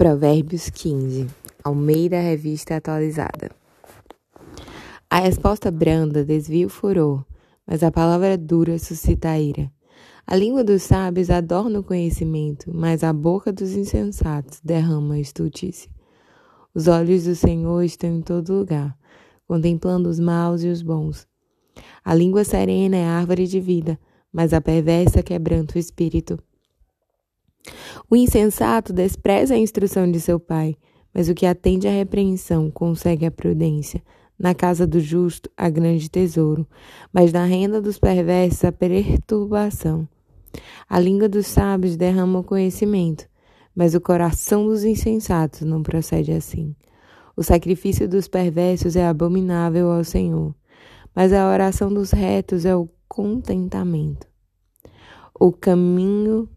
Provérbios 15, Almeida Revista Atualizada. A resposta branda desvia o furor, mas a palavra dura suscita a ira. A língua dos sábios adorna o conhecimento, mas a boca dos insensatos derrama a estultícia. Os olhos do Senhor estão em todo lugar, contemplando os maus e os bons. A língua serena é árvore de vida, mas a perversa quebranta o espírito. O insensato despreza a instrução de seu pai, mas o que atende à repreensão consegue a prudência. Na casa do justo há grande tesouro, mas na renda dos perversos a perturbação. A língua dos sábios derrama o conhecimento, mas o coração dos insensatos não procede assim. O sacrifício dos perversos é abominável ao Senhor, mas a oração dos retos é o contentamento. O caminho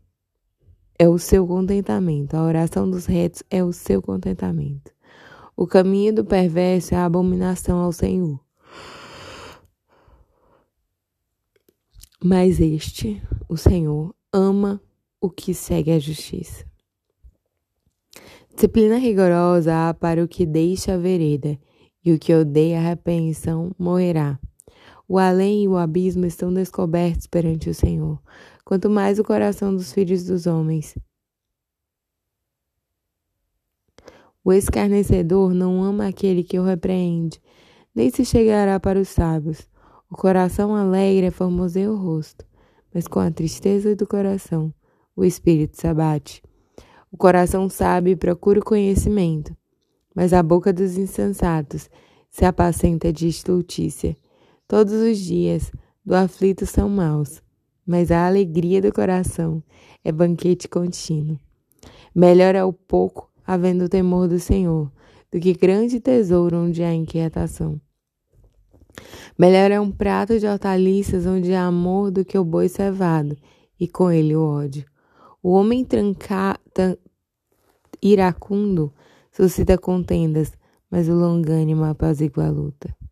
é o seu contentamento. A oração dos retos é o seu contentamento. O caminho do perverso é a abominação ao Senhor. Mas este, o Senhor, ama o que segue a justiça. Disciplina rigorosa há para o que deixa a vereda, e o que odeia a repreensão morrerá. O além e o abismo estão descobertos perante o Senhor, quanto mais o coração dos filhos dos homens. O escarnecedor não ama aquele que o repreende, nem se chegará para os sábios. O coração alegre é formoseia o rosto, mas com a tristeza do coração o espírito se abate. O coração sábio procura o conhecimento, mas a boca dos insensatos se apacenta de estultícia. Todos os dias do aflito são maus, mas a alegria do coração é banquete contínuo. Melhor é o pouco, havendo o temor do Senhor, do que grande tesouro onde há inquietação. Melhor é um prato de hortaliças onde há amor do que o boi cevado, e com ele o ódio. O homem iracundo suscita contendas, mas o longânimo apazigua a luta.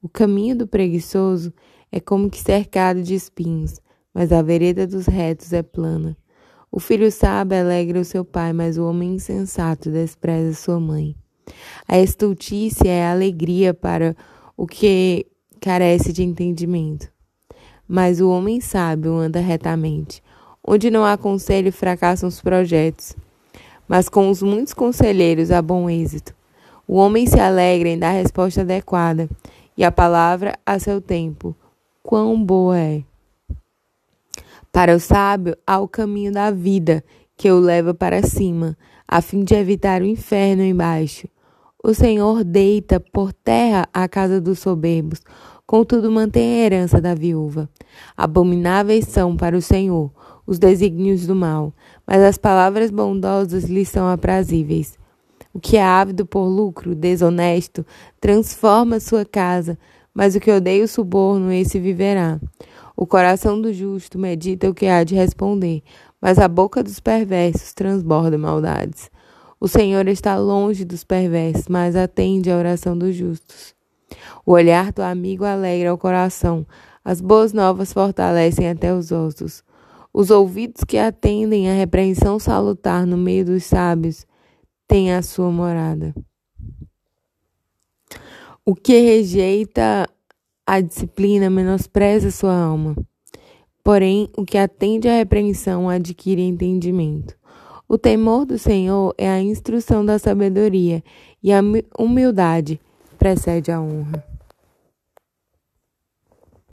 O caminho do preguiçoso é como que cercado de espinhos, mas a vereda dos retos é plana. O filho sábio alegra o seu pai, mas o homem insensato despreza sua mãe. A estultícia é a alegria para o que carece de entendimento. Mas o homem sábio anda retamente. Onde não há conselho, fracassam os projetos. Mas com os muitos conselheiros há bom êxito. O homem se alegra em dar a resposta adequada, e a palavra a seu tempo quão boa é. Para o sábio, há o caminho da vida, que o leva para cima, a fim de evitar o inferno embaixo. O Senhor deita por terra a casa dos soberbos, contudo mantém a herança da viúva. Abomináveis são para o Senhor os desígnios do mal, mas as palavras bondosas lhe são aprazíveis. O que é ávido por lucro, desonesto, transforma sua casa, mas o que odeia o suborno, esse viverá. O coração do justo medita o que há de responder, mas a boca dos perversos transborda maldades. O Senhor está longe dos perversos, mas atende à oração dos justos. O olhar do amigo alegra o coração, as boas novas fortalecem até os ossos. Os ouvidos que atendem à repreensão salutar no meio dos sábios têm a sua morada. O que rejeita a disciplina menospreza sua alma. Porém, o que atende à repreensão adquire entendimento. O temor do Senhor é a instrução da sabedoria, e a humildade precede a honra.